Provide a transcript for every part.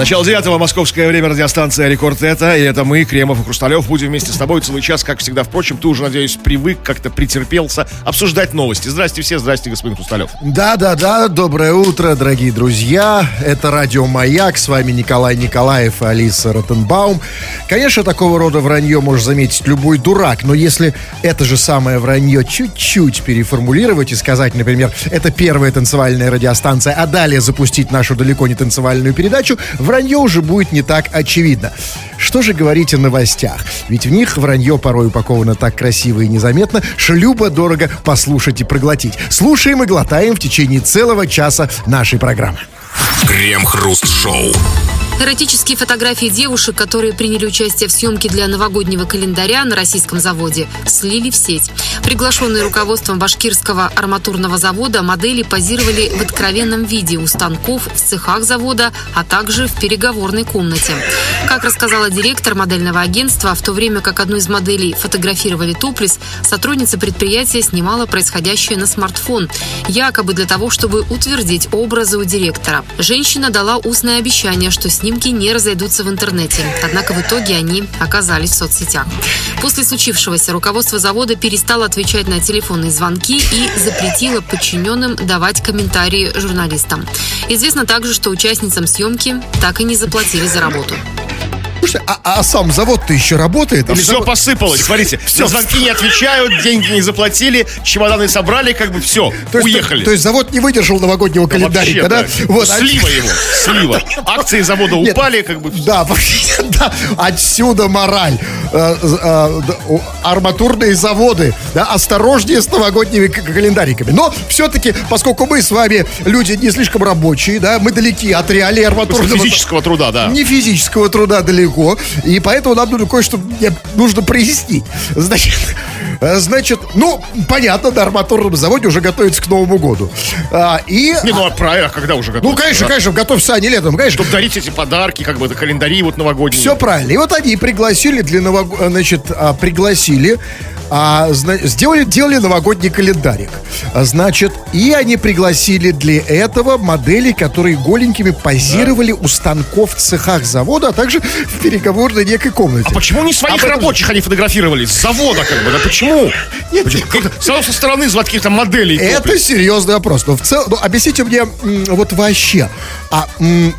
Начало девятого, московское время, радиостанция «Рекорд» это, и это мы, Кремов и Хрусталев, будем вместе с тобой целый час, как всегда. Впрочем, ты уже, надеюсь, привык, как-то претерпелся обсуждать новости. Здрасте все, здрасте, господин Хрусталев. Да-да-да, доброе утро, дорогие друзья. Это радио «Маяк», с вами Николай Николаев и Алиса Ротенбаум. Конечно, такого рода вранье может заметить любой дурак, но если это же самое вранье чуть-чуть переформулировать и сказать, например, это первая танцевальная радиостанция, а далее запустить нашу далеко не танцевальную передачу, вранье уже будет не так очевидно. Что же говорить о новостях? Ведь в них вранье порой упаковано так красиво и незаметно, что любо дорого послушать и проглотить. Слушаем и глотаем в течение целого часа нашей программы. Крем-хруст-шоу. Эротические фотографии девушек, которые приняли участие в съемке для новогоднего календаря на российском заводе, слили в сеть. Приглашенные руководством башкирского арматурного завода модели позировали в откровенном виде у станков, в цехах завода, а также в переговорной комнате. Как рассказала директор модельного агентства, в то время как одну из моделей фотографировали топлис, сотрудница предприятия снимала происходящее на смартфон, якобы для того, чтобы утвердить образы у директора. Женщина дала устное обещание, что снимки не разойдутся в интернете. Однако в итоге они оказались в соцсетях. После случившегося руководство завода перестало отвечать на телефонные звонки и запретило подчиненным давать комментарии журналистам. Известно также, что участницам съемки так и не заплатили за работу. Слушайте, а, а сам завод-то еще работает? Или все завод- посыпалось, смотрите. Все. На звонки не отвечают, деньги не заплатили, чемоданы собрали, как бы все, То есть, уехали. То, есть завод не выдержал новогоднего календарика, да? Вообще, Вот, а- Слива его, слива. Акции завода Нет. упали, как бы. Да, вообще, да, отсюда мораль. Э, э, да, арматурные заводы, да, осторожнее с новогодними календариками. Но все-таки, поскольку мы с вами люди не слишком рабочие, да, мы далеки от реалий арматурного... Физического труда, да. Не физического труда далеко, и поэтому нам нужно кое-что мне нужно прояснить. Значит, э, значит, ну, понятно, на арматурном заводе уже готовится к Новому году. А, и... Не, ну а правильно, а когда уже готовы? Ну, конечно, конечно, готовься они летом, конечно. Чтобы дарить эти подарки, как бы, это календари вот новогодние. Все правильно. И вот они пригласили для новог... значит, а, пригласили, а, зна- сделали, делали новогодний календарик. А, Значит, и они пригласили для этого моделей, которые голенькими позировали у станков в цехах завода, а также в переговорной некой комнате. А почему не своих Об этом же- рабочих они фотографировали? С завода, как бы, да почему? Нет, Почему? Как-то Сразу со стороны звать каких-то моделей. Это топлес. серьезный вопрос. Но в целом, ну, объясните мне вот вообще, а,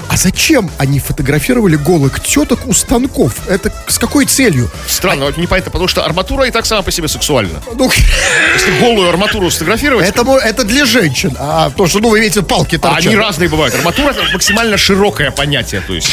а зачем они фотографировали голых теток у станков? Это с какой целью? Странно, вот непонятно, потому что арматура и так сама по себе сексуальна. Ну, Если голую арматуру сфотографировать, это, это для женщин. А то, что, ну, вы видите, палки а торчат. они разные бывают. Арматура это максимально широкое понятие, то есть.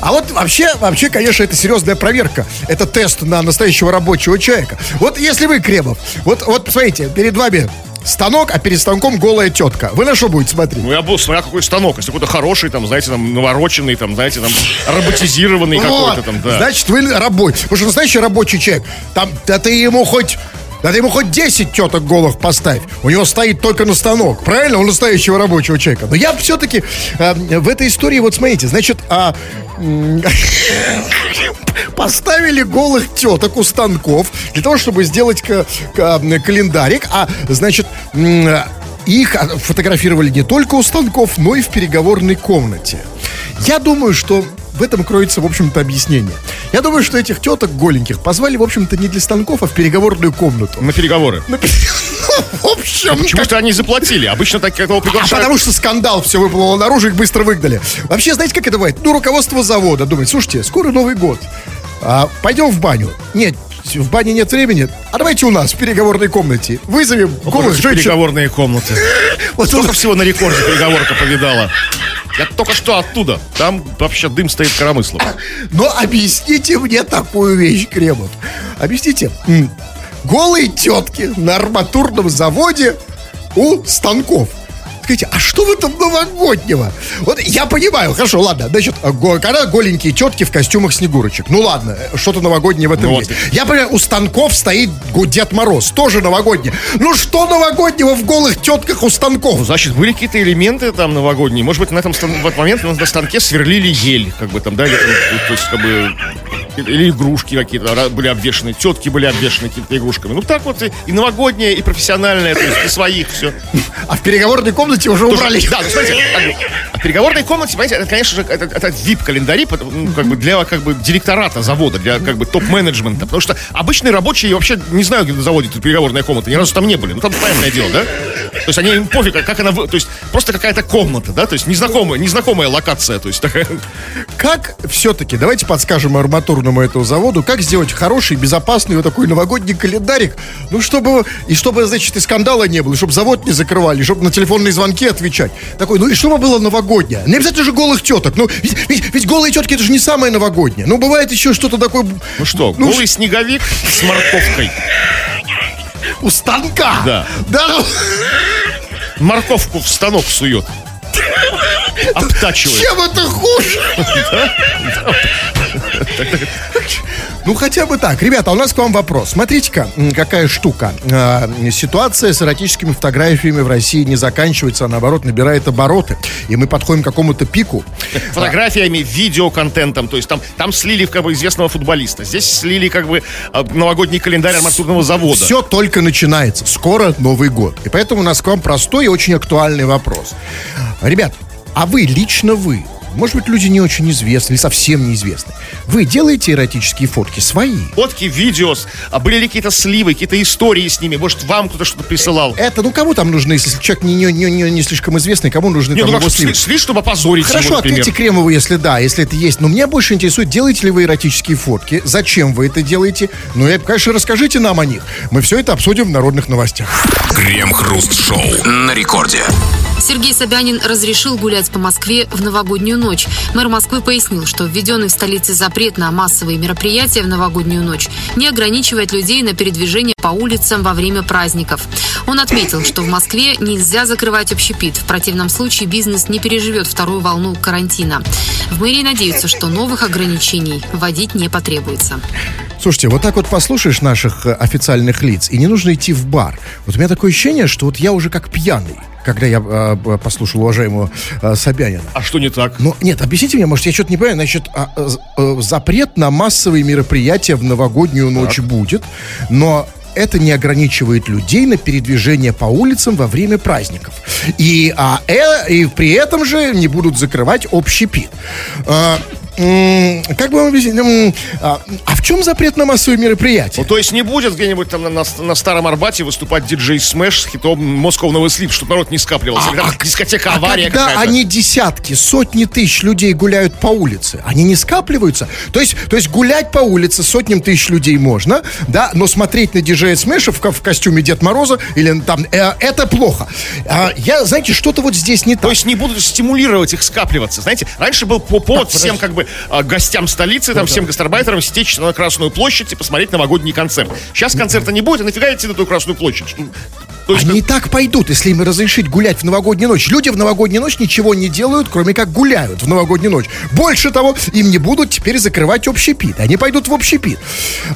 А вот вообще, вообще, конечно, это серьезная проверка. Это тест на настоящего рабочего человека. Вот если вы, Кремов, вот, вот посмотрите, перед вами станок, а перед станком голая тетка. Вы на что будете смотреть? Ну, я был, смотря какой станок. Если какой-то хороший, там, знаете, там, навороченный, там, знаете, там, роботизированный какой-то там, да. Значит, вы рабочий. Потому что настоящий рабочий человек, там, да ты ему хоть... Ты ему хоть 10 теток голых поставь. У него стоит только на станок. Правильно? Он настоящего рабочего человека. Но я все-таки в этой истории, вот смотрите, значит, а, поставили голых теток у станков для того, чтобы сделать ка- ка- календарик. А, значит, их фотографировали не только у станков, но и в переговорной комнате. Я думаю, что в этом кроется, в общем-то, объяснение. Я думаю, что этих теток голеньких позвали, в общем-то, не для станков, а в переговорную комнату. На переговоры. Ну, в общем, Почему-то они заплатили. Обычно так этого а приглашают. потому что скандал все выплыло наружу, их быстро выгнали. Вообще, знаете, как это бывает? Ну, руководство завода думает, слушайте, скоро Новый год. А, пойдем в баню. Нет, в бане нет времени. А давайте у нас в переговорной комнате. Вызовем голых Эти женщин. переговорные комнаты. Вот Сколько он- всего на рекорде переговорка повидала. Я только что оттуда. Там вообще дым стоит коромыслом. Но объясните мне такую вещь, Кремов. Объясните. Голые тетки на арматурном заводе у станков. Скажите, а что в этом новогоднего? Вот я понимаю, хорошо, ладно, значит, когда голенькие тетки в костюмах снегурочек. Ну ладно, что-то новогоднее в этом Ну есть. вот. Я понимаю, у станков стоит Дед Мороз, тоже новогодний. Ну что новогоднего в голых тетках у станков? Значит, были какие-то элементы там новогодние. Может быть, на этом стан- в этот момент на станке сверлили ель, как бы там, да, или то есть, как бы, или игрушки какие-то были обвешаны, тетки были обвешаны какими-то игрушками. Ну так вот и, и новогоднее, и профессиональное, то есть и своих все. А в переговорной комнате уже убрали. Да, ну смотрите, бы, а в переговорной комнате, понимаете, это, конечно же, это, это VIP-календари, ну, как бы для как бы директората завода, для как бы топ-менеджмента. Потому что обычные рабочие вообще не знаю, где на заводе тут переговорная комната, ни разу там не были. Ну там понятное дело, да? То есть они им пофиг, как она, то есть просто какая-то комната, да, то есть незнакомая, незнакомая локация, то есть такая. Как все-таки, давайте подскажем арматурному этому заводу, как сделать хороший, безопасный вот такой новогодний календарик, ну, чтобы, и чтобы, значит, и скандала не было, и чтобы завод не закрывали, и чтобы на телефонные звонки отвечать. Такой, ну, и чтобы было новогоднее. Не обязательно же голых теток, ну, ведь, ведь- ведь голые тетки, это же не самое новогоднее. Ну, бывает еще что-то такое... Ну что, ну, голый снеговик с морковкой. у станка. Да. Да, Морковку в станок сует. Обтачивает. чем это хуже? Ну, хотя бы так. Ребята, а у нас к вам вопрос. Смотрите-ка, какая штука. А, Ситуация с эротическими фотографиями в России не заканчивается, а наоборот набирает обороты. И мы подходим к какому-то пику. фотографиями, видеоконтентом. То есть там, там слили как бы известного футболиста. Здесь слили как бы э, новогодний календарь арматурного завода. Все только начинается. Скоро Новый год. И поэтому у нас к вам простой и очень актуальный вопрос. Ребят, а вы, лично вы, может быть, люди не очень известны или совсем неизвестны, вы делаете эротические фотки свои? Фотки, видео, а были ли какие-то сливы, какие-то истории с ними? Может, вам кто-то что-то присылал? Это, ну, кому там нужны, если человек не, не, не, не- не слишком известный, кому нужны Не, там ну его сли, сливы? сли, чтобы опозорить Хорошо, его, например. ответьте Кремову, если да, если это есть. Но меня больше интересует, делаете ли вы эротические фотки, зачем вы это делаете. Ну, и, конечно, расскажите нам о них. Мы все это обсудим в народных новостях. Крем-хруст-шоу на рекорде. Сергей Собянин разрешил гулять по Москве в новогоднюю ночь. Мэр Москвы пояснил, что введенный в столице запрет на массовые мероприятия в новогоднюю ночь не ограничивает людей на передвижение по улицам во время праздников. Он отметил, что в Москве нельзя закрывать общепит. В противном случае бизнес не переживет вторую волну карантина. В мэрии надеются, что новых ограничений вводить не потребуется. Слушайте, вот так вот послушаешь наших э, официальных лиц, и не нужно идти в бар. Вот у меня такое ощущение, что вот я уже как пьяный, когда я э, э, послушал уважаемого э, Собянина. А что не так? Ну, нет, объясните мне, может, я что-то не понимаю. Значит, а, э, з- э, запрет на массовые мероприятия в новогоднюю ночь будет, но это не ограничивает людей на передвижение по улицам во время праздников. И, а, э, и при этом же не будут закрывать общепит. А, м, как бы вам объяснить? А, а в чем запрет на массовые мероприятия? Ну, то есть не будет где-нибудь там на, на- на Старом Арбате выступать диджей Смэш с хитом Moscow Never Sleeps, чтобы народ не скапливался. Или там дискотека Авария когда какая-то. они десятки, сотни тысяч людей гуляют по улице, они не скапливаются. То есть, то есть гулять по улице сотням тысяч людей можно, да, но смотреть на диджея Смеша в, в костюме Дед Мороза или там, э, это плохо. А, я, знаете, что-то вот здесь не То так. есть не будут стимулировать их скапливаться. Знаете, раньше был по- повод всем как бы а, гостям столицы, там всем гастарбайтерам стечь на Красную площадь и посмотреть новогодний концерт. Сейчас концерта не будет, а нафига идти на эту Красную площадь? То есть, Они и так пойдут, если им разрешить гулять в новогоднюю ночь. Люди в новогоднюю ночь ничего не делают, кроме как гуляют в новогоднюю ночь. Больше того, им не будут теперь закрывать общепит. Они пойдут в общепит.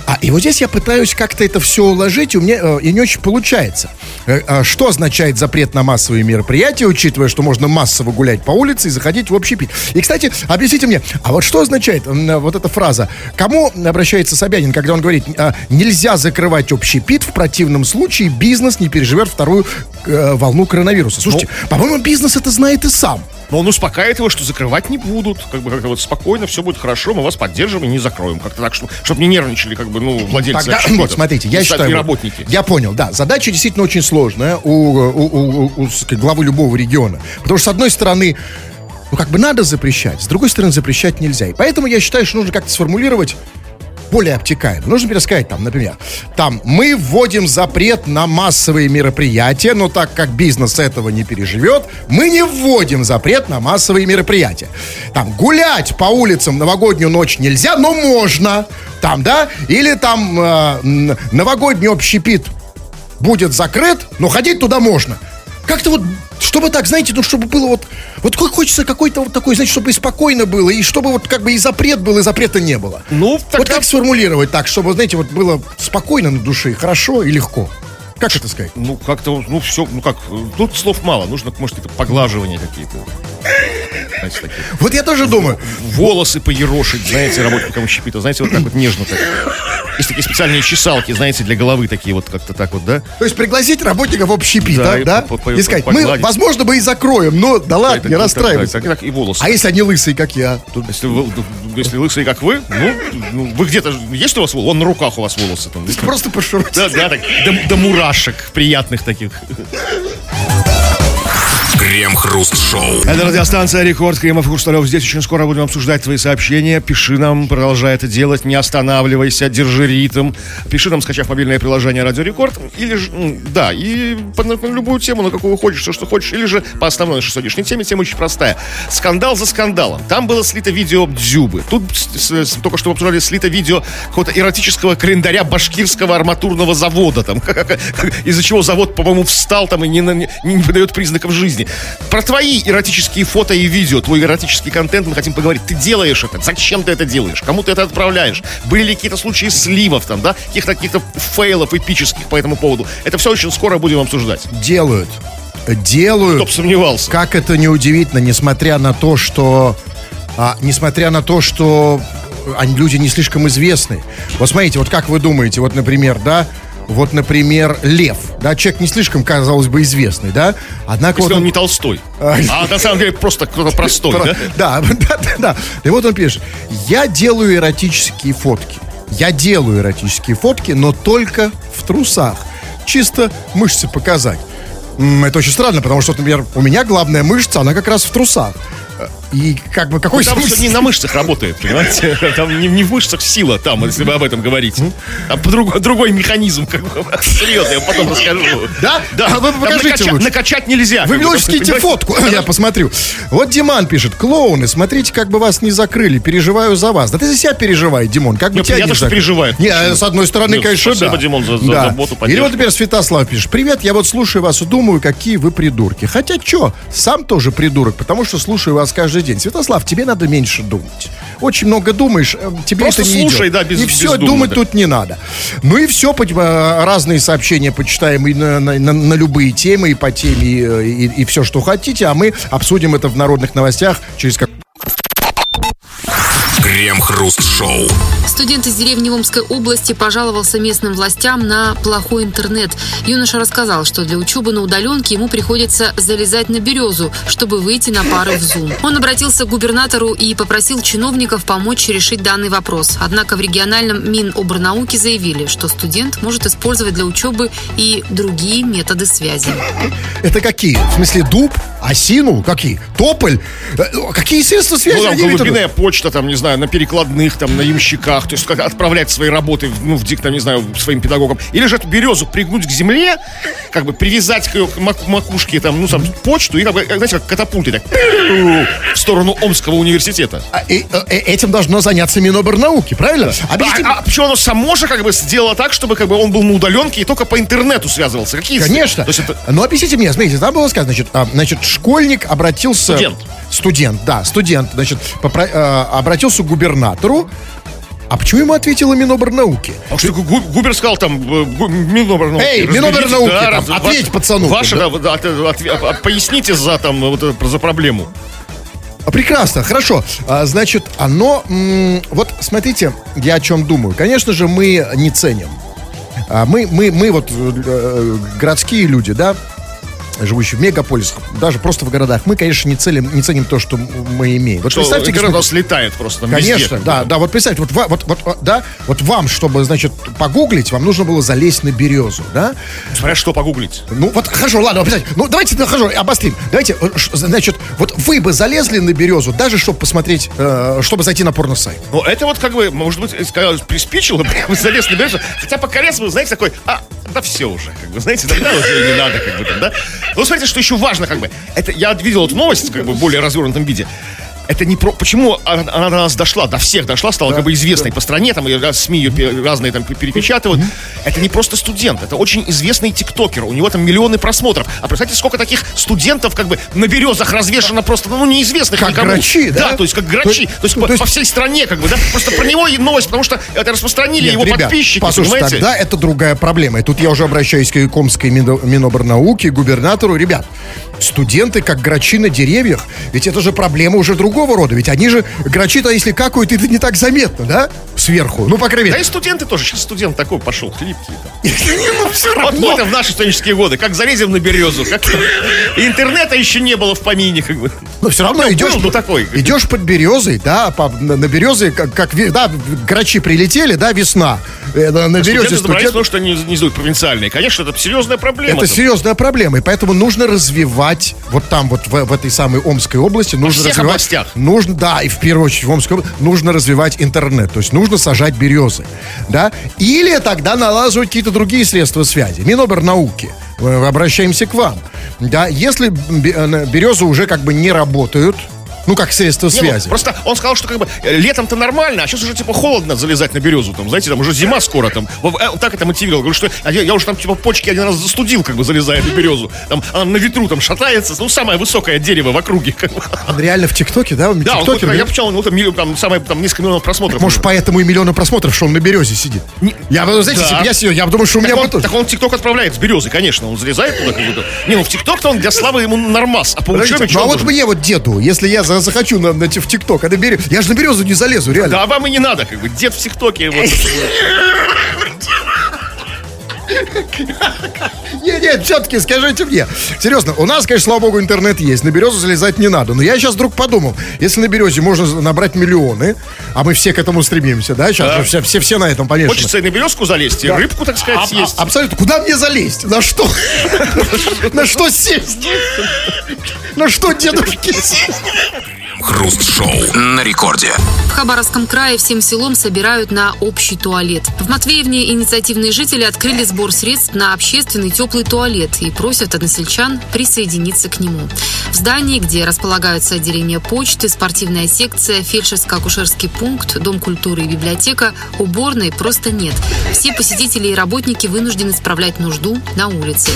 А, и вот здесь я пытаюсь как-то это все уложить, и у меня э, и не очень получается. Э, а что означает запрет на массовые мероприятия, учитывая, что можно массово гулять по улице и заходить в общепит? И, кстати, объясните мне, а вот что означает м, вот эта фраза? Кому обращается Собянин, когда он говорит, а, нельзя закрывать общепит, в противном случае бизнес не переживет вторую э, волну коронавируса? Слушайте, по-моему, бизнес это знает и сам. Но он успокаивает его, что закрывать не будут. Как бы как-то вот спокойно, все будет хорошо, мы вас поддержим и не закроем. Как-то так, чтобы не нервничали, как бы, ну, владельцы Тогда, вот, смотрите, я И считаю... И вот, работники. Я понял, да. Задача действительно очень сложная у, у- у- у- у, главы любого региона. Потому что, с одной стороны, ну, как бы надо запрещать, с другой стороны, запрещать нельзя. И поэтому я считаю, что нужно как-то сформулировать более обтекаемо. Нужно пересказать там, например, там, мы вводим запрет на массовые мероприятия, но так как бизнес этого не переживет, мы не вводим запрет на массовые мероприятия. Там, гулять по улицам новогоднюю ночь нельзя, но можно. Там, да? Или там э, новогодний общепит будет закрыт, но ходить туда можно. Как-то вот, чтобы так, знаете, ну, чтобы было вот, вот хо- хочется какой-то вот такой, знаете, чтобы и спокойно было, и чтобы вот как бы и запрет был, и запрета не было. Ну, Вот тогда- как сформулировать так, чтобы, знаете, вот было спокойно на душе, хорошо и легко? Как это сказать? Ну, как-то, ну, все, ну как, тут слов мало, нужно, может, это поглаживания какие-то. Знаете, такие. Вот я тоже думаю. Волосы поерошить, знаете, работникам общепита, знаете, вот так вот нежно так. Есть такие специальные чесалки, знаете, для головы такие вот как-то так вот, да? То есть пригласить работников общепита, Да, да? и да? И сказать, мы, возможно, мы и закроем, но да ладно, не расстраивайся. Так, и волосы. А если они лысые, как я? Если если лысые, как вы, ну, ну, вы где-то, есть у вас волосы? Вон на руках у вас волосы там. просто пошурить. Да, да, так, до, до мурашек приятных таких. Крем-хруст-шоу. Это радиостанция Рекорд. Кремов Хрусталев. Здесь очень скоро будем обсуждать твои сообщения. Пиши нам, продолжай это делать. Не останавливайся, держи ритм. Пиши нам, скачав мобильное приложение Радио Рекорд. Или же, да, и по- любую тему, на какую хочешь, все, что хочешь. Или же по основной нашей сегодняшней теме. Тема очень простая. Скандал за скандалом. Там было слито видео Дзюбы. Тут с- с- только что обсуждали слито видео какого-то эротического календаря башкирского арматурного завода. Там, из-за чего завод, по-моему, встал там и не, не, не подает признаков жизни. Про твои эротические фото и видео, твой эротический контент мы хотим поговорить. Ты делаешь это, зачем ты это делаешь, кому ты это отправляешь? Были ли какие-то случаи сливов там, да? Каких-то каких фейлов эпических по этому поводу? Это все очень скоро будем обсуждать. Делают. Делают. Кто бы сомневался. Как это неудивительно, несмотря на то, что... а, несмотря на то, что они, люди не слишком известны. Вот смотрите, вот как вы думаете, вот, например, да, вот, например, Лев, да, человек не слишком, казалось бы, известный, да, однако Если вот он он- не Толстой. А, на самом деле просто кто-то простой, Про- да? Да, да, да, да. И вот он пишет. Я делаю эротические фотки. Я делаю эротические фотки, но только в трусах. Чисто мышцы показать. Это очень странно, потому что, например, у меня главная мышца, она как раз в трусах. Э, И как бы какой Там смысл? все не на мышцах работает, понимаете? Там не, не в мышцах сила, там, если вы об этом говорите. Там по-друг- другой механизм, как бы. Серьезно, я потом расскажу. Да? Да. А вы Там покажите накача- лучше. Накачать нельзя. Вы мне лучше скиньте фотку, я посмотрю. Вот Диман пишет, клоуны, смотрите, как бы вас не закрыли, переживаю за вас. Да ты за себя переживай, Димон, как бы Ну, тебя приятно, не что закрыли. переживает. Не, а с одной стороны, Ну, конечно, спасибо, да. Димон, за- за Да. заботу, Или поддержку. вот теперь Святослав пишет, привет, я вот слушаю вас и думаю, какие вы придурки. Хотя что, сам тоже придурок, потому что слушаю вас каждый день. Святослав, тебе надо меньше думать. Очень много думаешь, э, тебе Просто это не слушай, идет. да, без- И все, бездумно, думать да. тут не надо. Ну и все, э, разные сообщения почитаем и на, на- на- на любые темы, и по теме, и, э, и- и все, что хотите, а мы обсудим это в народных новостях через как... Крем-хруст-шоу. Студент из деревни Омской области пожаловался местным властям на плохой интернет. Юноша рассказал, что для учебы на удаленке ему приходится залезать на березу, чтобы выйти на пары в Zoom. Он обратился к губернатору и попросил чиновников помочь решить данный вопрос. Однако в региональном Минобрнауки заявили, что студент может использовать для учебы и другие методы связи. Это какие? В смысле дуб? Осину? Какие? Тополь? Э, Какие средства связи? Ну, там голубиная почта, там, не знаю, на перекладных, там, на ямщиках, то есть как отправлять свои работы, ну, в дик, там, не знаю, своим педагогам. Или же эту березу пригнуть к земле, как бы привязать к ее макушке, там, ну, там, почту, и, как бы, знаете, как катапульты, так, в сторону Омского университета. А, и, э, этим должно заняться Минобрнауки, правильно? Объясните А, а почему оно само же как бы сделало так, чтобы как бы он был на удаленке и только по интернету связывался? Какие Конечно. То есть это Но объясните мне, смотрите, там было сказано, значит, а, значит, школьник обратился... Студент. Студент, да, студент, значит, попро- э, обратился к губернатору. А почему ему ответила Минобрнауки? А что Губер сказал там, э, Минобрнауки. Эй, разберите, Минобрнауки, там, раз- ответь ваш- пацану, Ваша, да. да, да, от- от- от- поясните за там, вот, это, за проблему. А, Прекрасно, хорошо. А, значит, оно... м, вот смотрите, я о чем думаю. Конечно же, мы не ценим. А, мы, мы, мы вот э, городские люди, да, живущие в мегаполисах, даже просто в городах, мы, конечно, не, целим, не ценим то, что мы имеем. Вот Что представьте, господа- нас летает просто там везде, Конечно, как да, да, вот представьте, вот, вот, вот, вот, да, вот вам, чтобы, значит, погуглить, вам нужно было залезть на березу, да? Смотря что погуглить. Ну, вот, хорошо, ладно, ну, давайте, ну, хорошо, обострим. Давайте, э, значит, вот вы бы залезли на березу, даже чтобы посмотреть, э, чтобы зайти на порно-сайт. Ну, это вот как бы, может быть, сказал, приспичило, прям залез на березу. Хотя по вы знаете, такой, а, да все уже, как бы, знаете, тогда уже не надо, как бы там, да. Ну, смотрите, что еще важно, как бы. Это, я видел эту новость, как бы, в более развернутом виде. Это не про... Почему она, она до нас дошла, до всех дошла, стала как бы известной по стране, там, раз- СМИ ее разные там перепечатывают. Это не просто студент, это очень известный тиктокер, у него там миллионы просмотров. А представьте, сколько таких студентов как бы на березах развешено просто, ну, неизвестных Как никому. грачи, да? Да, то есть как грачи. То То есть, то по, есть- по всей стране, как бы, да? Просто про него и новость, потому что это распространили Нет, его ребят, подписчики, послушайте, понимаете? тогда это другая проблема. И тут я уже обращаюсь к Комской Мино- Минобрнауки, губернатору. Ребят, студенты как грачи на деревьях. Ведь это же проблема уже другого рода. Ведь они же, грачи-то, если какают, это не так заметно, да? Сверху. Ну, по крайней Да мере. и студенты тоже. Сейчас студент такой пошел, хлипкий. Ну, все равно. мы-то в наши студенческие годы, как залезем на березу. Как... Интернета еще не было в помине, как бы. Но все равно Ну, идешь, такой. идешь под березой, да, на, березе, как, да, грачи прилетели, да, весна. Э, на, березе Студенты потому что они не провинциальные. Конечно, это серьезная проблема. Это серьезная проблема, и поэтому нужно развивать вот там вот в, в этой самой Омской области нужно развивать, областях. Нужно, да, и в первую очередь в Омской области нужно развивать интернет, то есть нужно сажать березы, да, или тогда налаживать какие-то другие средства связи. Минобернауки, э, обращаемся к вам, да, если э, березы уже как бы не работают, ну как средство Не, ну, связи. просто он сказал, что как бы э, летом-то нормально, а сейчас уже типа холодно залезать на березу. Там, знаете, там уже зима скоро там. Вот, э, так это мотивировал. Говорю, что я, я уже там типа почки один раз застудил, как бы залезая на березу. Там она на ветру там шатается. Ну, самое высокое дерево в округе. Как бы. Он реально в ТикТоке, да? Он Да, он, вот, я почитал, ну там, миллион- там, самое, там несколько миллионов просмотров. Может, поэтому и миллионы просмотров, что он на березе сидит. Я, вы знаете, Да. бы я сидел, я бы думал, что у меня Так бы он, так он ТикТок отправляет с березы, конечно. Он залезает туда как будто. Не, ну в ТикТок-то он для славы ему нормас. А по учебе ну а он вот мне вот деду, если я захочу на, на- в ТикТок, а на берег, я же на березу не залезу, реально. Да, а вам и не надо, как бы. Дед в ТикТоке. Вот. Нет, нет, все-таки скажите мне. Серьезно, у нас, конечно, слава богу, интернет есть, на березу залезать не надо. Но я сейчас вдруг подумал, если на березе можно набрать миллионы, а мы все к этому стремимся, да, сейчас Да. же все, все, все на этом, конечно. Хочется и на березку залезть, и рыбку, так сказать, съесть. Абсолютно. Куда мне залезть? На что? На что сесть? На что дедушки Крем-хруст-шоу на рекорде. В Хабаровском крае всем селом собирают на общий туалет. В Матвеевне инициативные жители открыли сбор средств на общественный теплый туалет и просят односельчан присоединиться к нему. В здании, где располагаются отделение почты, спортивная секция, фельдшерско-акушерский пункт, дом культуры и библиотека, уборной просто нет. Все посетители и работники вынуждены справлять нужду на улице.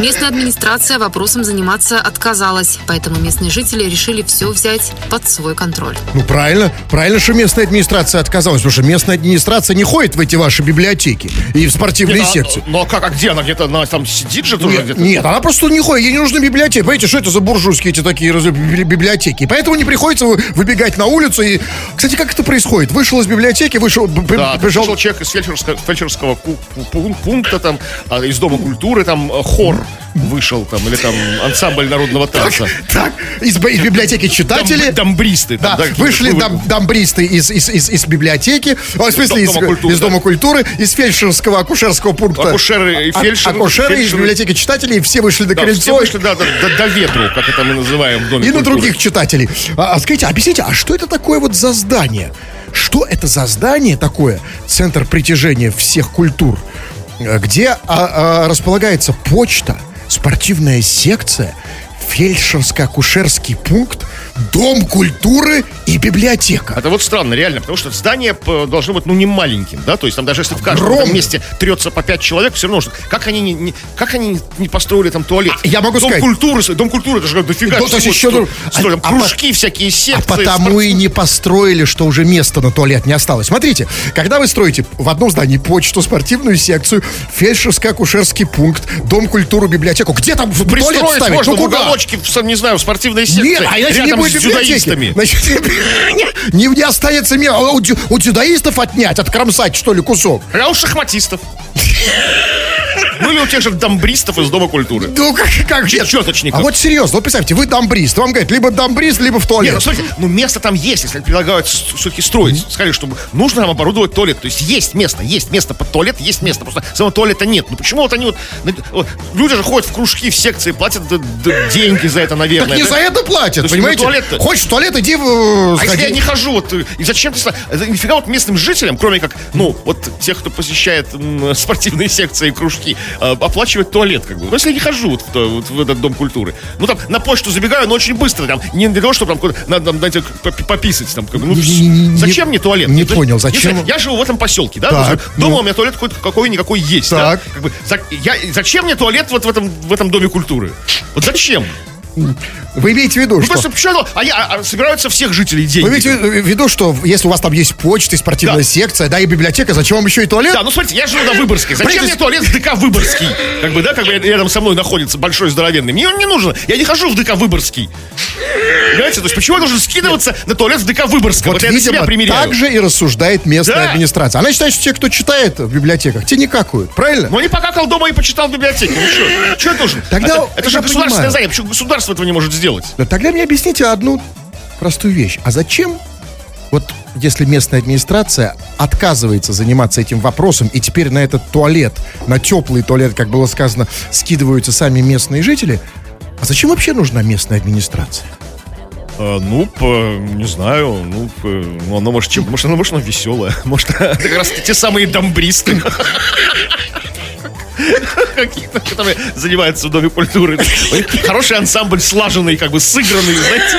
Местная администрация вопросом заниматься отказалась, поэтому местные жители решили все взять под свой контроль. Ну, правильно. Правильно, что местная администрация отказалась, потому что местная администрация не ходит в эти ваши библиотеки и в спортивные Нет, а- секции. Ну а как, а где она где-то, она там сидит же тоже Нет, где-то? нет, она просто не ходит, ей не нужны библиотеки. Понимаете, что это за буржуйские эти такие библиотеки? Поэтому не приходится вы- выбегать на улицу и... Кстати, как это происходит? Вышел из библиотеки, вышел, Да, бежал... пришел человек из фельдшерского, фельдшерского пункта, там, а, из Дома культуры, там, э, хор вышел, там, или там ансамбль народного танца. Так, из, библиотеки читатели... Дам- дамбристы. Да, вышли вы- дам- дамбристы из, из, из, из библиотеки, о, в смысле, из, Дома культуры, из фельдшерского акушерского пункта. Акушеры и А- фельдшеры- Акушеры из библиотеки читателей, все вышли Да, крыльцо. все вышли, да, до, до- до ветру, как это мы называем в Доме И на других читателей. А, а скажите, объясните, а что это такое вот за здание? Что это за здание такое? Центр притяжения всех культур, где а, а, располагается почта, спортивная секция, фельдшерско-акушерский пункт, дом культуры и библиотека. Это вот странно, реально, потому что здание должно быть, ну, не маленьким, да, то есть там даже если в каждом месте трется по пять человек, все равно, что- как они не, не- как они не построили там туалет? А, я могу дом сказать- культуры, дом культуры, это же дофига Ну, то есть всего еще сто- друг- сто- там а- а кружки всякие, А секции. потому и спортивные. не построили, что уже места на туалет не осталось. Смотрите, когда вы строите в одном здании почту, спортивную секцию, фельдшерско-акушерский пункт, дом культуры, библиотеку, где там туалет Пристроить ставить? можно Ну в куда? уголочке, в, не знаю, в спортивной секции. Нет, а иначе не будет с дзюдоистами. Значит, не, не останется места. А У, у дзюдоистов отнять, откромсать, что ли, кусок? А у шахматистов. Ну или у тех же дамбристов из Дома культуры. Ну, как, как нет. чёточников. А вот серьезно, вот представьте, вы дамбрист, вам говорят, либо дамбрист, либо в Нет, туалет. ну смотрите, ну место там есть, если предлагают все-таки строить. Сказали, что нужно нам оборудовать туалет. То есть есть место, есть место под туалет, есть место. Просто самого туалета нет. Ну почему вот они вот... вот Люди же ходят в кружки, в секции, платят деньги за это, так наверное. не Да? за это платят, понимаете? туалет-то- Хочешь в туалет, иди в... А если я не хожу, вот, э, и зачем ты... это Нифига вот местным жителям, кроме как, ну, вот тех, кто посещает спортивные секции и кружки, э, оплачивать туалет, как бы. Ну, если я не хожу вот в, то- вот в этот дом культуры. Ну, там, на почту забегаю, но очень быстро, там, не для того, чтобы там, надо, там, знаете, поп- пописать, там, как бы, ну, Не- не- не- зачем мне туалет? не Если- понял, зачем? если я живу в этом поселке, да? Так, то есть дома ну. у меня туалет какой- какой-никакой есть, Так. да? Как бы, за- я, зачем мне туалет вот в этом, в этом доме культуры? Вот зачем? Вы имеете в виду, Ну, что... просто почему? Они а, а, собираются всех жителей деньги. Вы имеете в виду, что если у вас там есть почта, и спортивная Да. секция, да, и библиотека, зачем вам еще и туалет? Да, ну смотрите, я живу на Выборгской. Зачем Правительство- мне туалет в ДК Выборгский? Как бы, да, как бы рядом со мной находится большой здоровенный. Мне он не нужен. Я не хожу в ДК Выборгский. Понимаете? То есть почему я должен скидываться на туалет в ДК Выборгского? Вот, Вот, я на себя видимо, примеряю. так же и рассуждает местная Да. администрация. Она считает, что те, кто читает в библиотеках, те не какают, правильно? Ну, не покакал дома и почитал в библиотеке. Ну что? Что нужно? Тогда это, это же я государственное занятие. Почему государство этого не может сделать? Но тогда мне объясните одну простую вещь. А зачем, вот если местная администрация отказывается заниматься этим вопросом, и теперь на этот туалет, на теплый туалет, как было сказано, скидываются сами местные жители, а зачем вообще нужна местная администрация? Э, ну, по- не знаю, ну, по- ну, оно может чем, может, оно, может, оно веселое, может, как раз те самые домбристы. Какие-то, которые занимаются в Доме культуры. Хороший ансамбль, слаженный, как бы сыгранный, знаете,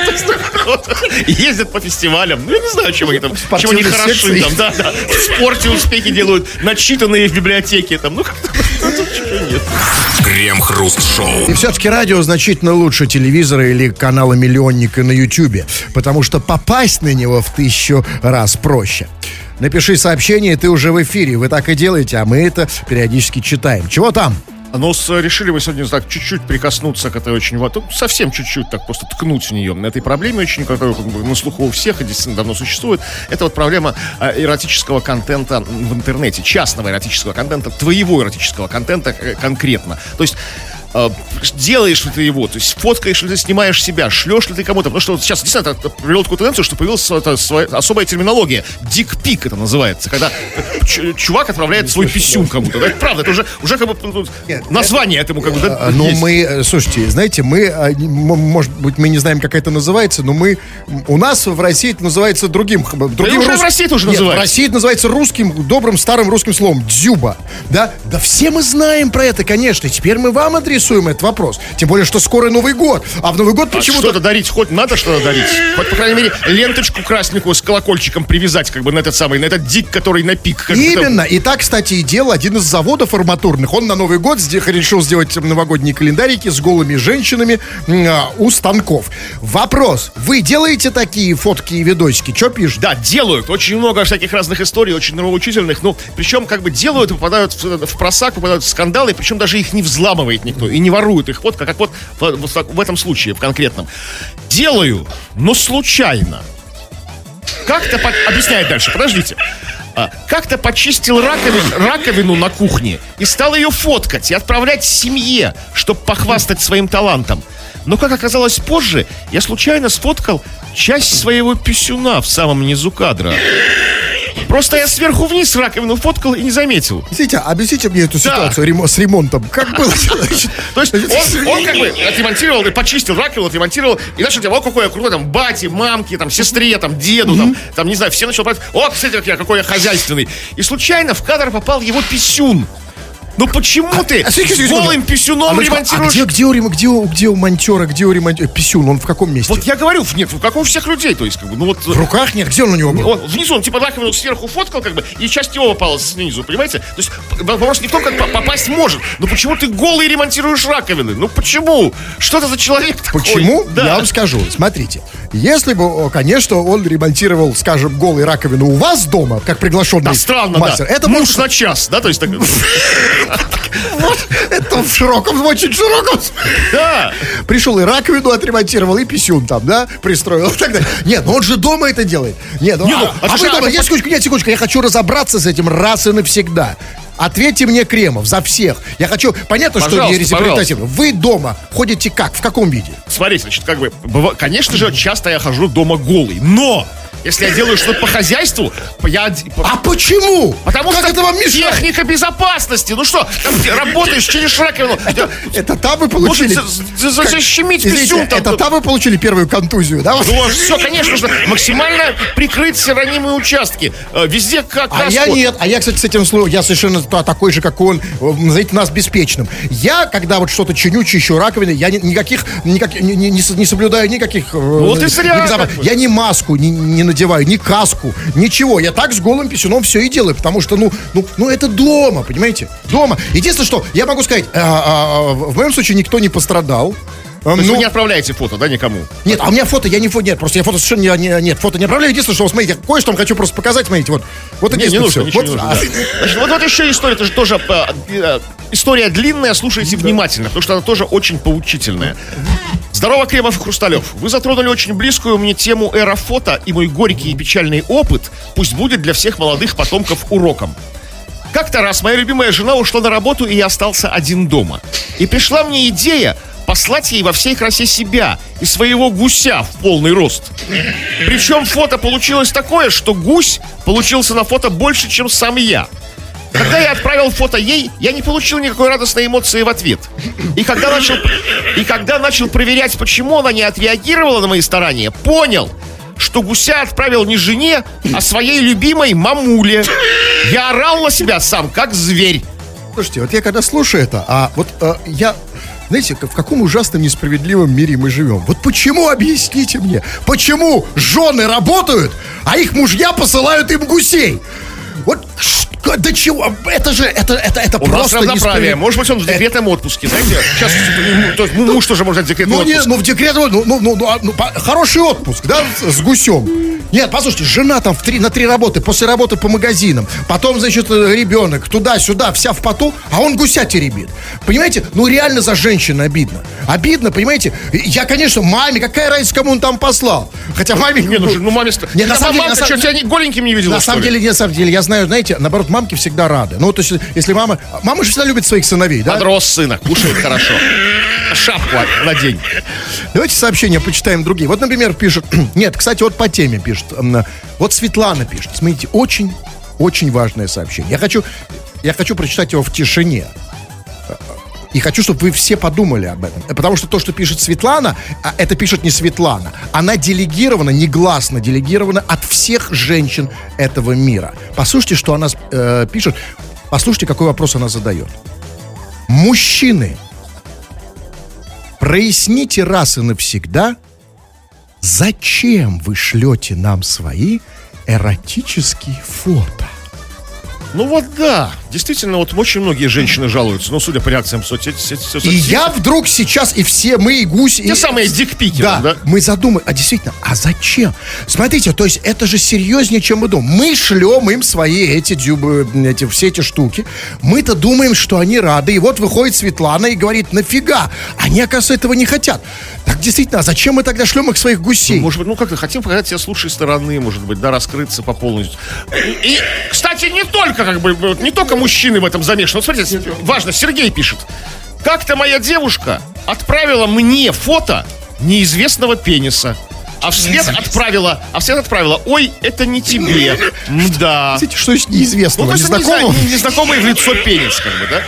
ездят по фестивалям. Ну, я не знаю, чем они там, чем они хороши там, да, да. В спорте успехи делают, начитанные в библиотеке там, ну, как-то нет. Крем-хруст-шоу. И все-таки радио значительно лучше телевизора или канала «Миллионника» на Ютьюбе, потому что попасть на него в тысячу раз проще. Напиши сообщение, ты уже в эфире. Вы так и делаете, а мы это периодически читаем. Чего там? Но с, решили мы сегодня так чуть-чуть прикоснуться к этой очень... вот, ну, совсем чуть-чуть так просто ткнуть в нее. На этой проблеме очень, которая как бы, на слуху у всех и действительно давно существует. Это вот проблема э, эротического контента в интернете. Частного эротического контента, твоего эротического контента э, конкретно. То есть э, делаешь ли ты его, то есть фоткаешь ли ты, снимаешь себя, шлешь ли ты кому-то, потому что вот сейчас действительно это привело такую тенденцию, что появилась эта своя- особая терминология, дикпик это называется, когда чувак отправляет свой писюн кому-то, да, это правда, это уже, уже как бы ну, название этому как бы, да, А, Ну, мы, э, слушайте, знаете, мы, а, может быть, мы не знаем, как это называется, но мы, у нас в России это называется другим, другим уже в России это уже Нет, называется. в России это называется русским, добрым, старым русским словом, дзюба, да? Да все мы знаем про это, конечно, теперь мы вам адресуем этот вопрос, тем более, что скоро Новый год, а в Новый год А почему-то... что-то дарить, хоть надо что-то дарить. Хоть, по крайней мере, ленточку красненькую с колокольчиком привязать, как бы, на этот самый, на этот дик, который на пик. Именно. И так, кстати, и делал один из заводов арматурных. Он на Новый год решил сделать новогодние календарики с голыми женщинами а, у станков. Вопрос. Вы делаете такие фотки и видосики? Что пишут? Да, делают. Очень много всяких разных историй, очень нравоучительных. Ну, причем, как бы делают попадают в, в просак, попадают в скандалы, причем даже их не взламывает никто и не ворует их вот, как вот в, так- в этом случае, в конкретном. Делаю, но случайно. Как-то, по- объясняет дальше, подождите. А, как-то почистил раковину, раковину на кухне и стал ее фоткать и отправлять семье, чтобы похвастать своим талантом. Но, как оказалось позже, я случайно сфоткал часть своего писюна в самом низу кадра. Просто я сверху вниз раковину фоткал и не заметил. Объясните, объясните мне эту ситуацию ремо- с ремонтом. Как было? То есть он, он как бы отремонтировал, и почистил раковину, отремонтировал, и начал делать, о, какой я крутой, там, бате, мамке, там, сестре, там, деду, там, там, не знаю, все начал брать, о, кстати, как я, какой я хозяйственный. И случайно в кадр попал его писюн. Ну почему ты а, секунду. голым писюном А ну-ка, а ремонтируешь? где, где, у, где, у, где у монтера, где у ремонтера? Писюн, он в каком месте? Вот я говорю, нет, как у всех людей, то есть, как бы, ну вот... В руках нет? Где он у него был? Он внизу, он типа раковину сверху фоткал, как бы, и часть его попала снизу, понимаете? То есть вопрос не в том, как по- попасть может, но почему ты голый ремонтируешь раковины? Ну почему? Что это за человек такой? Почему? Да. Я вам скажу. Смотрите, если бы, конечно, он ремонтировал, скажем, голые раковины у вас дома, как приглашенный Да, странно, мастер, да. это Муж может- на час, да, то есть так... Вот, это в широком, в очень широком. Да. Пришел и раковину отремонтировал, и писюн там, да, пристроил и так далее. Нет, ну он же дома это делает. Нет, ну, Не, ну, а, а а вы слушай, а дома, это нет, секундочку, нет, секундочку, я хочу разобраться с этим раз и навсегда. Ответьте мне, Кремов, за всех. Я хочу, понятно, что Пожалуйста, не репрезентативно. Вы дома ходите как? В каком виде? Смотрите, значит, как бы, конечно же, часто я хожу дома голый, но если я делаю что-то по хозяйству, я... А почему? Потому как что это вам мешает? техника безопасности. Ну что, там ты работаешь через раковину. Это там вы получили... Защемить писюн там. Это там вы получили первую контузию, да? Ну, все, конечно, нужно максимально прикрыть все ранимые участки. Э, Везде как А я нет, а я, кстати, с этим словом, я совершенно та- такой же, как он, э, назовите нас беспечным. Я, когда вот что-то чиню, чищу раковины, я ни- никаких, никак, не, не- не соблюдаю никаких... э, вот и зря. Я ни маску не, не надеваю, ни каску, ничего. Я так с голым писюном все и делаю, потому что, ну, ну, ну это дома, понимаете? Дома. Единственное, что я могу сказать, а, а, в моем случае никто не пострадал. То есть вы не отправляете фото, да, никому? Нет, а у меня фото, я не фото, нет, просто я фото совершенно не, не- нет, фото не отправляю. Единственное, что, смотрите, кое-что вам хочу просто показать, смотрите, вот, вот Не, не единственное нужно, Вот, не нужно. а, да. Значит, вот, вот еще история, это же тоже э, э, история длинная, слушайте внимательно, потому что она тоже очень поучительная. Здорово, Кремов и Хрусталев. Вы затронули очень близкую мне тему эра фото, и мой горький и печальный опыт пусть будет для всех молодых потомков уроком. Как-то раз моя любимая жена ушла на работу, и я остался один дома. И пришла мне идея послать ей во всей красе себя и своего гуся в полный рост. Причем фото получилось такое, что гусь получился на фото больше, чем сам я. Когда я отправил фото ей, я не получил никакой радостной эмоции в ответ. И когда начал, и когда начал проверять, почему она не отреагировала на мои старания, понял, что гуся отправил не жене, а своей любимой мамуле. Я орал на себя сам, как зверь. Слушайте, вот я когда слушаю это, а вот э, я, знаете, в каком ужасном несправедливом мире мы живем? Вот почему, объясните мне, почему жены работают, а их мужья посылают им гусей? Вот до чего? Это же, это, это, это У нас просто равноправие. несправедливо. Может быть, он в декретном отпуске, знаете? Сейчас то есть, ну, муж тоже может взять декретный Ну, не, отпуск. ну в декрет, ну, ну, ну, ну, а, ну, хороший отпуск, да, с, гусем. Нет, послушайте, жена там в три, на три работы, после работы по магазинам, потом, значит, э, ребенок, туда-сюда, вся в поту, а он гуся теребит. Понимаете, ну реально за женщин обидно. Обидно, понимаете? Я, конечно, маме, какая разница, кому он там послал? Хотя маме... Не, ну, ну маме... ст- Не, на Да, самом деле, мамка на что, самом- тебя не- голеньким не видела, На что самом деле, нет, на самом деле, я знаю, знаете, наоборот, мамки всегда рады. Ну, то есть, если мама... Мама же всегда любит своих сыновей, да? Подрос сына, кушает хорошо. Шапку надень. Давайте сообщения почитаем другие. Вот, например, пишет... Нет, кстати, вот по теме пишет. Вот Светлана пишет. Смотрите, очень, очень важное сообщение. Я хочу, я хочу прочитать его в тишине. И хочу, чтобы вы все подумали об этом. Потому что то, что пишет Светлана, а это пишет не Светлана. Она делегирована, негласно делегирована от всех женщин этого мира. Послушайте, что она э, пишет. Послушайте, какой вопрос она задает. Мужчины, проясните раз и навсегда, зачем вы шлете нам свои эротические фото? Ну вот да, действительно, вот очень многие женщины жалуются, ну, судя по реакциям в соцсетях. соц- И я вдруг сейчас, и все мы, и гусь... Те и- самые дикпики, Да, да? мы задумали, а действительно, а зачем? Смотрите, то есть это же серьезнее, чем мы думаем. Мы шлем им свои эти, дюбы, эти все эти штуки. Мы-то думаем, что они рады. И вот выходит Светлана и говорит, нафига? Они, оказывается, этого не хотят. Так действительно, а зачем мы тогда шлем их своих гусей? Может быть, ну как-то хотим показать себя с лучшей стороны, может быть, да, раскрыться по полностью. И, кстати, не только, как бы, не только мужчины в этом замешаны. Вот смотрите, важно, Сергей пишет. Как-то моя девушка отправила мне фото неизвестного пениса. А вслед отправила, а вслед отправила, ой, это не тебе. Да. Знаете, что есть Ну, неизвестного, просто не знаю, незнакомого? не- незнакомый в лицо пенис, как бы, да?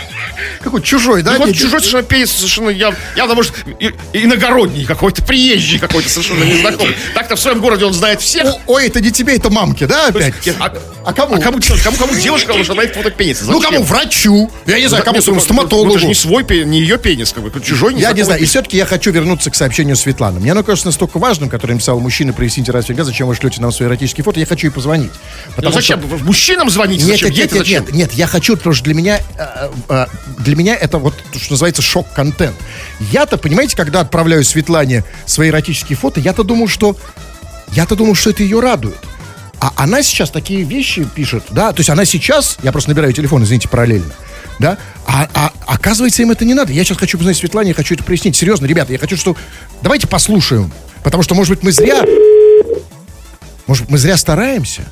Какой чужой, да? Ну, вот Не- чужой совершенно пенис, совершенно яв- явно, может, и- иногородний какой-то, приезжий какой-то, совершенно незнакомый. Так-то в своем городе он знает всех. О, Ой, это не тебе, это мамке, да, опять? А, А кому? А кому, кому, кому девушка должна дать фото пениса? Ну, кому? Врачу. Я не знаю, кому своему ну, стоматологу. Ну, это же не свой пенис, не ее пенис, как бы, чужой, Я не знаю. И пенис. все-таки я хочу вернуться к сообщению Светланы. Мне оно кажется настолько важным, которое написал мужчина, проясните раз всегда, зачем вы шлете нам свои эротические фото. Я хочу ей позвонить. Ну, зачем? что- Мужчинам звоните? Нет, зачем? нет, нет, нет, я хочу, потому что для меня, э, э, для меня это вот, то, что называется, шок-контент. Я-то, понимаете, когда отправляю Светлане свои эротические фото, я-то думал, что, я-то думал, что это ее радует. А она сейчас такие вещи пишет, да, то есть она сейчас, я просто набираю телефон, извините, параллельно, да, а, а оказывается им это не надо. Я сейчас хочу позвонить Светлане, я хочу это прояснить. Серьезно, ребята, я хочу, что... Давайте послушаем, потому что, может быть, мы зря... Может, мы зря стараемся?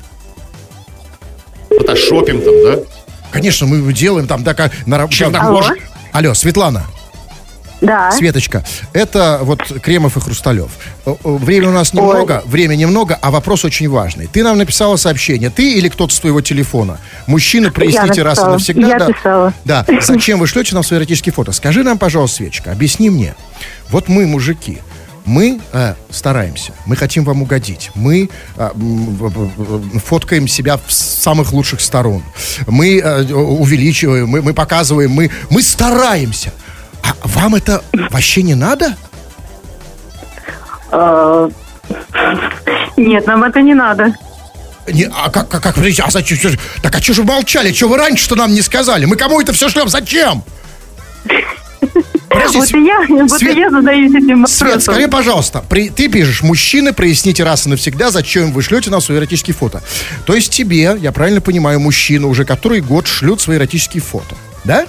Фотошопим там, да? Конечно, мы делаем там, да, как на раб- Чернокожий. Алло, Светлана, Да. Светочка, это вот Кремов и Хрусталев. Э, э, Времени у нас немного, время немного, а вопрос очень важный. Ты нам написала сообщение, ты или кто-то с твоего телефона? Мужчина, проясните раз и навсегда. Я да, писала. Да, зачем вы шлете нам свои эротические фото? Скажи нам, пожалуйста, Светочка, объясни мне. Вот мы, мужики, мы э, стараемся, мы хотим вам угодить, мы э, в- в- в- фоткаем себя с самых лучших сторон, мы э, увеличиваем, мы, мы показываем, мы, мы стараемся. А вам это вообще не надо? Нет, нам это не надо. Не, а как, как, как, а зачем? так а что же вы молчали? Что вы раньше-то нам не сказали? Мы кому это все шлем? Зачем? Подожди, Вот и я, вот и Свет- я задаюсь этим Свет, вопросом. скажи, пожалуйста, при- ты пишешь, мужчины, проясните раз и навсегда, зачем вы шлете нам свои эротические фото. То есть тебе, я правильно понимаю, мужчина уже который год шлют свои эротические фото, да?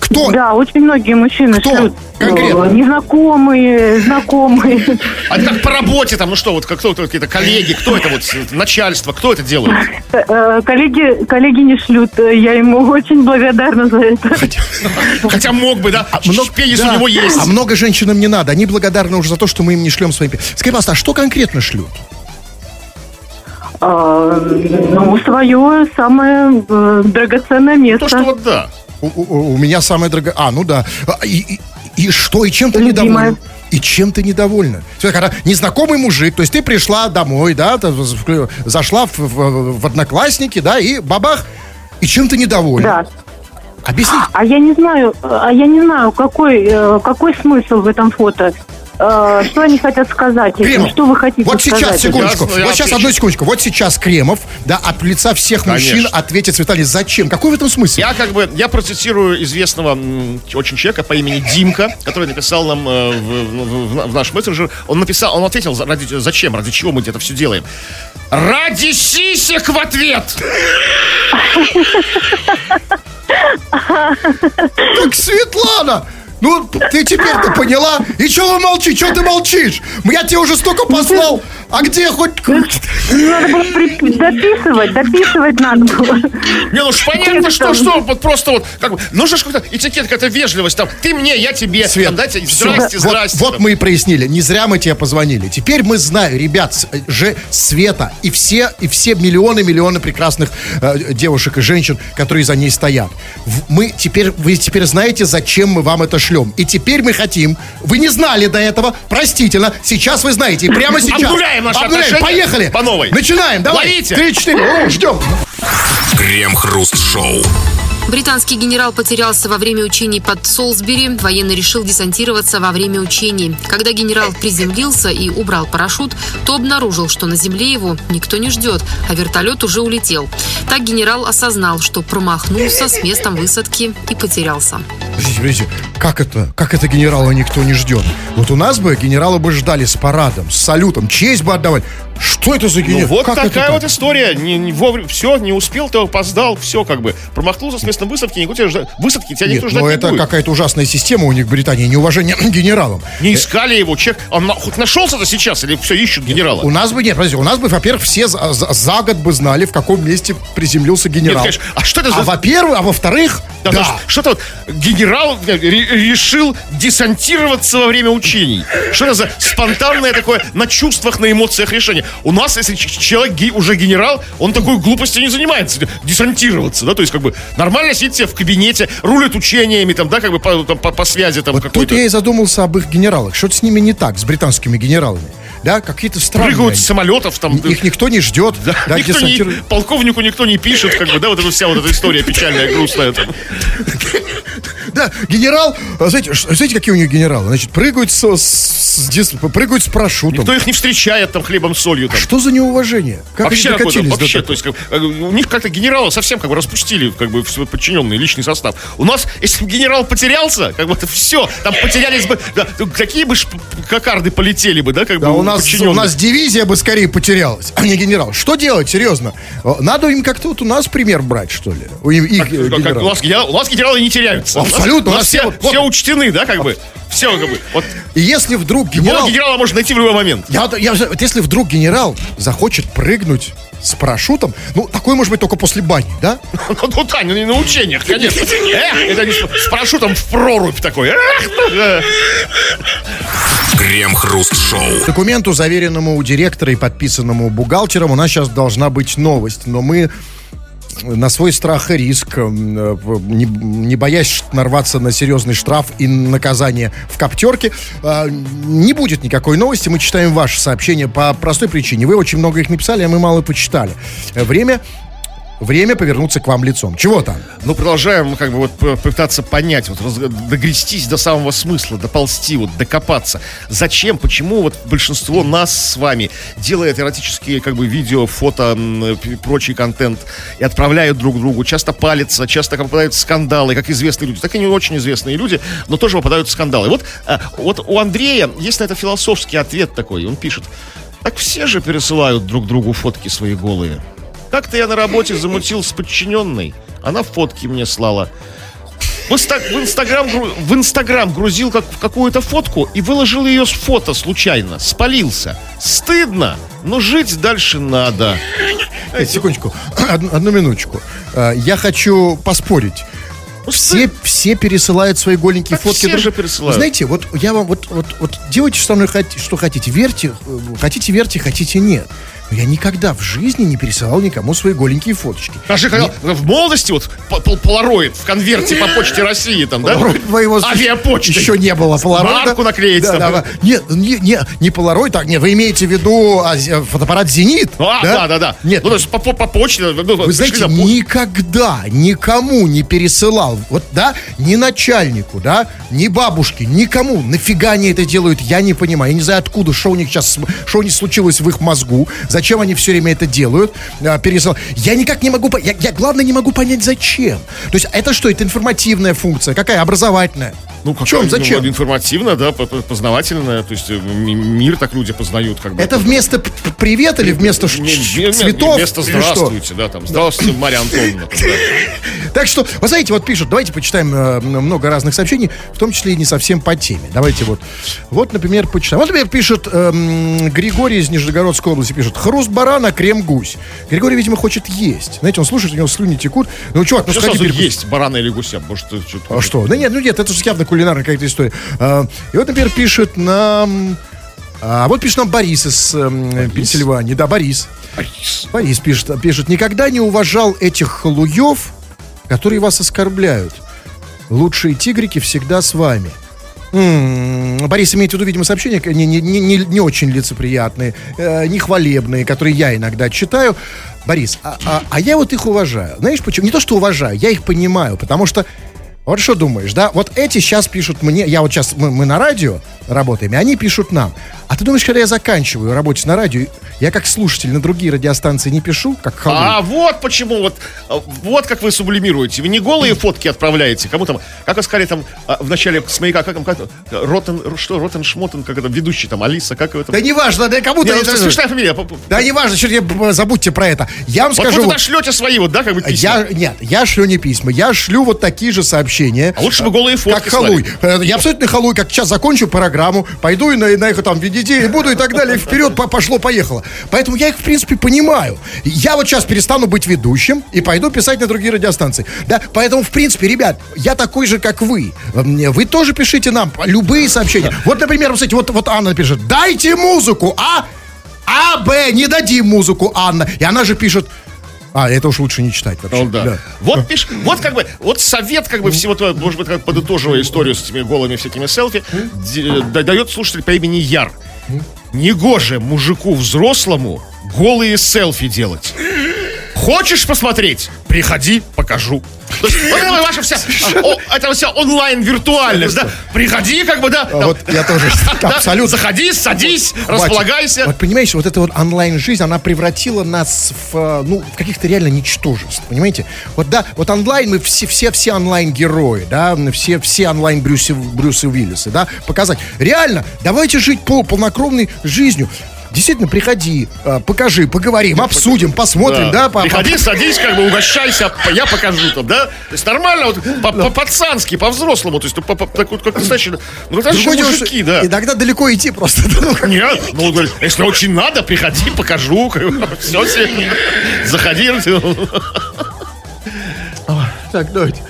Кто? Да, очень многие мужчины Кто? шлют. Конкретно? э, Незнакомые, знакомые. А это как по работе там, ну что, вот как кто это, какие-то коллеги, кто это вот, э, начальство, кто это делает? Э, Коллеги, коллеги не шлют. э, Я ему очень благодарна за это. Хотя мог бы, да? Много- Пенис да, у него есть. А много женщинам не надо. Они благодарны уже за то, что мы им не шлем свои... пи- Скажи, пожалуйста, а что конкретно шлют? А, Ну, свое самое э, драгоценное место. То, что вот да. У, у- у меня самое дорогое... А, ну да. А, И, и- и что? И чем ты недовольна? И чем ты недовольна? Всё, Когда незнакомый мужик, то есть ты пришла домой, да, зашла в, в- в одноклассники, да, и бабах, и чем ты недовольна? Да. Объясни. А я не знаю, а я не знаю, какой, э, какой смысл в этом фото. Э, Что они хотят сказать? Кремов. Что вы хотите Вот сейчас, сказать? секундочку. Я- я вот сейчас, отвечу. одну секундочку. Вот сейчас Кремов, да, от лица всех мужчин Конечно. ответит Светлане, зачем? Какой в этом смысл? Я как бы, я процитирую известного м, очень человека по имени Димка, который написал нам э, в, в- в наш мессенджер. Он написал, он ответил, за- ради, зачем, ради чего мы это все делаем. Ради сисек в ответ! Так, Светлана! Ну, ты теперь-то поняла? И что вы молчите? Что ты молчишь? Я тебе уже столько послал. А где хоть... Надо было при- дописывать, дописывать надо было. Не, ну ж понятно, что, что, вот просто вот, как бы, нужно же как-то, этикет, какая-то вежливость, там, ты мне, я тебе, Свет, там, дайте, здрасте, Вот- здрасте. Вот, там. мы и прояснили. Не зря мы тебе позвонили. Теперь мы знаем, ребят, же Света и все, и все миллионы-миллионы прекрасных э, девушек и женщин, которые за ней стоят. Мы теперь, вы теперь знаете, зачем мы вам это шлем. И теперь мы хотим, вы не знали до этого, простительно, сейчас вы знаете, и прямо сейчас. Обнуляем наши отношения Поехали. по новой. Начинаем, давай. Ловите. Три-четыре, О, ждем. Крем-хруст-шоу. Британский генерал потерялся во время учений под Солсбери. Военный решил десантироваться во время учений. Когда генерал приземлился и убрал парашют, то обнаружил, что на земле его никто не ждет, а вертолет уже улетел. Так генерал осознал, что промахнулся с местом высадки и потерялся. Подождите, подождите, как это, как это генерала никто не ждет? Вот у нас бы генерала бы ждали с парадом, с салютом, честь бы отдавать. Что это за Ну генерал? вот Как это такая так? вот история. Не, не вовремя, все, не успел, то опоздал, все как бы. Промахнулся с местом высадки, никто тебя жда- высадки тебя Нет, никто ждать ну не это будет. какая-то ужасная система у них в Британии, неуважение к генералам. Не искали его, человек, он на- хоть нашелся-то сейчас или все ищут генерала? У нас бы, нет, подожди, у нас бы, во-первых, все за, за- за год бы знали, в каком месте приземлился генерал. конечно. А что это за- А во-первых, а во-вторых, Да, да, Что-то вот генерал э, решил десантироваться во время учений. Что это за спонтанное такое на чувствах, на эмоциях решение? У нас, если человек уже генерал, он такой глупостью не занимается, десантироваться, да, то есть как бы нормально сидит себе в кабинете, рулит учениями, там, да, как бы по, там, по- по связи там вот тут какой-то. я и задумался об их генералах. Что-то с ними не так, с британскими генералами. Да, какие-то странные. Прыгают с самолетов, там, Их никто не ждет. Да, никто не, десантируют. полковнику никто не пишет, как бы, да, вот эта вся вот эта история печальная, грустная. Там. Да, генерал, знаете, знаете, какие у них генералы? Значит, прыгают с, с- с прыгают с парашютом. Кто их не встречает там хлебом, солью, там. Что за неуважение? Как вообще они докатились до вообще, такого? то есть, как, э, у них как-то генералы совсем как бы распустили, как бы, свой подчиненный личный состав. У нас, если бы генерал потерялся, как бы это все, там потерялись бы, да, какие бы шп- кокарды полетели бы, да, как Да, бы у нас, у нас дивизия бы скорее потерялась, а не генерал. Что делать, серьезно? О, Надо им как-то вот у нас пример брать, что ли? У их, э, Как- как- у, нас, генерал- у нас генералы не теряются. Абсолютно, У нас, все, вот- все учтены, да, как бы. Все, как бы. Вот И если вдруг генерал... генерал... генерала можно найти в любой момент. Я, вот- я, вот если вдруг генерал захочет прыгнуть с парашютом, ну, такой может быть только после бани, да? Ну, ну, Тань, ну, не на учениях, конечно. Эх, это не с с парашютом в прорубь такой. Эх, ну, да. Крем-хруст-шоу. Документу, заверенному у директора и подписанному бухгалтером, у нас сейчас должна быть новость, но мы на свой страх и риск, м, э, не, не боясь нарваться на серьезный штраф и наказание в коптерке, э, не будет никакой новости. Мы читаем ваши сообщения по простой причине. Вы очень много их написали, а мы мало почитали. Время время повернуться к вам лицом. Чего там? Ну, продолжаем, как бы, вот пытаться понять, вот, раз- догрестись до самого смысла, доползти, вот, докопаться. Зачем, почему вот большинство нас с вами делает эротические, как бы, видео, фото, прочий контент и отправляют друг другу, часто палятся, часто попадают в скандалы, как известные люди, так и не очень известные люди, но тоже попадают в скандалы. Вот, а, вот у Андрея есть на это философский ответ такой, он пишет, так все же пересылают друг другу фотки свои голые. Как-то я на работе замутил с подчиненной. Она фотки мне слала. В, инста- в Инстаграм, в Инстаграм грузил как, какую-то фотку и выложил ее с фото случайно. Спалился. Стыдно, но жить дальше надо. Э, Секундочку, одну, одну минуточку. Э, Я хочу поспорить. Ну, Все, все пересылают свои голенькие Так фотки. все друг- же пересылают. Знаете, вот я вам вот, вот, вот делайте со мной что хотите. Верьте, э, хотите верьте, хотите нет. Но я никогда в жизни не пересылал никому свои голенькие фоточки. Даже когда в молодости вот по- пол- полароид в конверте по почте России там, да? Полароид моего Авиапочты. Еще не было полароида. Марку наклеить Да, там. да, да. Нет, не, не, не полароид, так, не, вы имеете в виду а, фотоаппарат «Зенит»? А, да, да, да. Нет, Ну, то есть по, по- по почте. ну, Вы пришли знаете, на никогда никому не пересылал, вот, да, ни начальнику, да, ни бабушке, никому. Нафига они это делают, я не понимаю. Я не знаю, откуда, что у них сейчас, что у них случилось в их мозгу, зачем они все время это делают, а, пересыл- Я никак не могу, я, я, главное, не могу понять, зачем. То есть, это что, это информативная функция, какая, образовательная? Ну, в чем, какая, зачем? ну, информативно, да, по- по- познавательно. То есть э, ми- мир так люди познают, как бы. Это вместо привет или вместо Не- не- цветов? Вместо здравствуйте, да, там. Здравствуйте, Марья Антоновна. Так что, вы знаете, вот пишут, давайте почитаем э, много разных сообщений, в том числе и не совсем по теме. Давайте вот. Вот, например, почитаем. Вот, например, пишет эм, Григорий из Нижегородской области, пишет, хруст барана, крем гусь. Григорий, видимо, хочет есть. Знаете, он слушает, у него слюни текут. Ну, чувак, ну сходи перекуси. есть барана или гуся? Может, что-то... А что? Да нет, ну нет, это же явно кулинарная какая-то история. А, и вот, например, пишет нам... А вот пишет нам Борис из эм, Пенсильвании. Да, Борис. Борис пишет, пишет, никогда не уважал этих халуев, которые вас оскорбляют. Лучшие тигрики всегда с вами. М, Борис имеет в виду, видимо, сообщения не, не, не- не очень лицеприятные, э, нехвалебные, которые я иногда читаю. Борис, а, а- а я вот их уважаю. Знаешь почему? Не то, что уважаю, я их понимаю, потому что вот что думаешь, да? Вот эти сейчас пишут мне, я вот сейчас, мы, мы на радио работаем, и они пишут нам. А ты думаешь, когда я заканчиваю работать на радио, я как слушатель на другие радиостанции не пишу, как халуй? А вот почему, вот, а, вот как вы сублимируете. Вы не голые фотки отправляете, кому там, как вы сказали там а, в начале с маяка, как там, как, Ротен, что, Ротен Шмотен, как это, ведущий там, Алиса, как там? Да неважно, да кому-то... Не, это- это смешная фамилия. Да неважно, б- забудьте про это. Я вам Вот скажу... вы вот- туда шлете свои вот, да, как бы письма. Я, нет, я шлю не письма, я шлю вот такие же сообщения. А лучше бы голые фотки Как халуй. Э, Я абсолютно халуй, как сейчас закончу программу, пойду и на, на их там видите, и буду и так далее, вперед по- пошло-поехало. Поэтому я их, в принципе, понимаю. Я вот сейчас перестану быть ведущим и пойду писать на другие радиостанции. Да, поэтому, в принципе, ребят, я такой же, как вы. Вы тоже пишите нам любые сообщения. Вот, например, кстати, вот, вот Анна пишет, дайте музыку, а? А, Б, не дадим музыку, Анна. И она же пишет, а, это уж лучше не читать вообще. Ну, да. Вот пиш, вот как бы, вот совет как бы всего того, может быть, как подытоживая историю с этими голыми всякими селфи, да- дает слушатель по имени Яр. Негоже мужику взрослому голые селфи делать. Хочешь посмотреть? Приходи, покажу. То есть, вот это ваша вся, о, это вся онлайн виртуальность, да? Приходи, как бы, да. А вот я тоже да, абсолютно. Заходи, садись, Батя, располагайся. Вот понимаете, вот эта вот онлайн-жизнь, она превратила нас в, э, ну, в каких-то реально ничтожеств, понимаете? Вот да, вот онлайн, мы все, все, все онлайн-герои, да, все, все онлайн Брюсы, Брюсы Уиллисы, да, показать. Реально, давайте жить пол, полнокровной жизнью. Действительно, приходи, э, покажи, поговорим, обсудим, посмотрим, да, по- Приходи, садись, как бы угощайся, я покажу там, да? То есть нормально, вот, по- по-пацански, по-взрослому, то есть ну, так вот, как настоящие, ну, настоящие мужики, да. Иногда далеко идти просто. ну, Нет, ну, если очень надо, приходи, покажу, все, заходи. Так, давайте.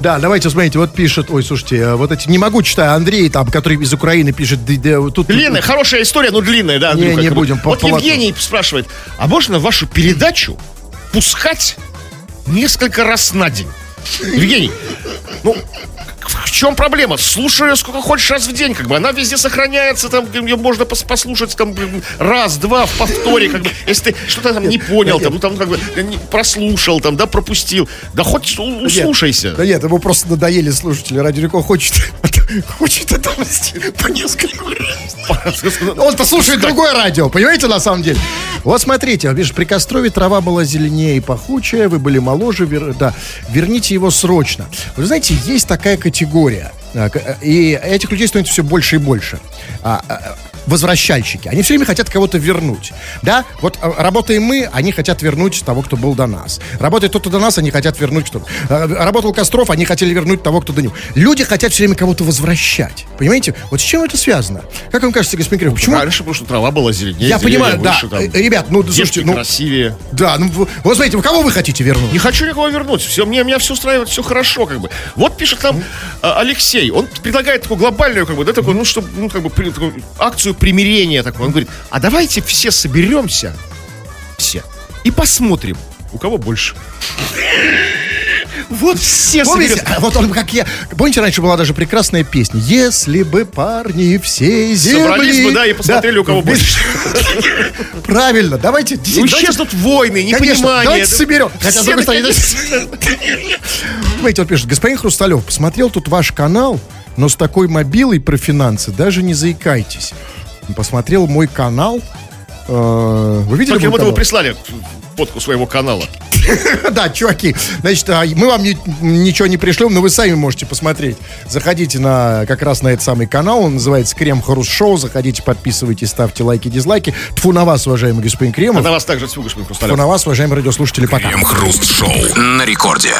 Да, давайте, смотрите, вот пишет, ой, слушайте, э, вот эти, не могу читать, Андрей там, который из Украины пишет, да, да, тут... Длинная, хорошая история, но длинная, да, Не, Андрюха, не бы. будем, Вот по Евгений спрашивает, а можно вашу передачу пускать несколько раз на день? Евгений, ну, в чем проблема? Слушай ее сколько хочешь раз в день, как бы. Она везде сохраняется, там ее можно пос- послушать там раз, два в повторе, как бы. Если ты что-то там не понял, там, ну там как бы прослушал, там, да, пропустил. Да хоть услушайся. Да нет, ему просто надоели слушатели. Радио Рекорд хочет, хочет отомстить по несколько раз. Он-то слушает другое радио, понимаете, на самом деле? Вот смотрите, видишь, при Кострове трава была зеленее и пахучая, вы были моложе, вер- да, верните его срочно. Вы знаете, есть такая категория, а, к- и этих людей становится все больше и больше. Возвращальщики. Они все время хотят кого-то вернуть. Да? Вот а, работаем мы, они хотят вернуть того, кто был до нас. Работает тот, кто до нас, они хотят вернуть кто Работал Костров, они хотели вернуть того, кто до него. Люди хотят все время кого-то возвращать. Понимаете? Вот с чем это связано? Как вам кажется, господин Кирилл, почему? Раньше, потому что трава была зеленее. Я понимаю, да. выше, там, Э, Ребят, ну, слушайте, ну, красивее. да, ну, вот смотрите, кого вы хотите вернуть? Не хочу никого вернуть. Все, мне, меня все устраивает, все хорошо, как бы. Вот пишет там а, Алексей. Он предлагает такую глобальную, как бы, да, такую, ну, чтобы, ну, как бы, такую акцию примирения такую. Он говорит, а давайте все соберемся, все, и посмотрим, у кого больше. Вот все Помните, а вот он как я. Помните, раньше была даже прекрасная песня. Если бы парни всей земли... Собрались бы, да, и посмотрели, у кого вместе- Правильно, давайте... Ну, исчезнут войны, непонимание. давайте да. соберем. Хотя, с Все другой стороны, Понимаете, он пишет, господин Хрусталев, посмотрел тут ваш канал, но с такой мобилой про финансы даже не заикайтесь. Посмотрел мой канал. э, Вы видели Как это вы прислали фотку своего канала. Да, чуваки, значит, а, мы вам ни- ничего не пришлем, но вы сами можете посмотреть. Заходите на как раз на этот самый канал, он называется Крем Хруст Шоу. Заходите, подписывайтесь, ставьте лайки, дизлайки. Тфу на вас, уважаемый господин А Кремов. на вас также тьфу, господин Тфу Хрусталев. на вас, уважаемые радиослушатели, пока. Крем-хруст-шоу на рекорде.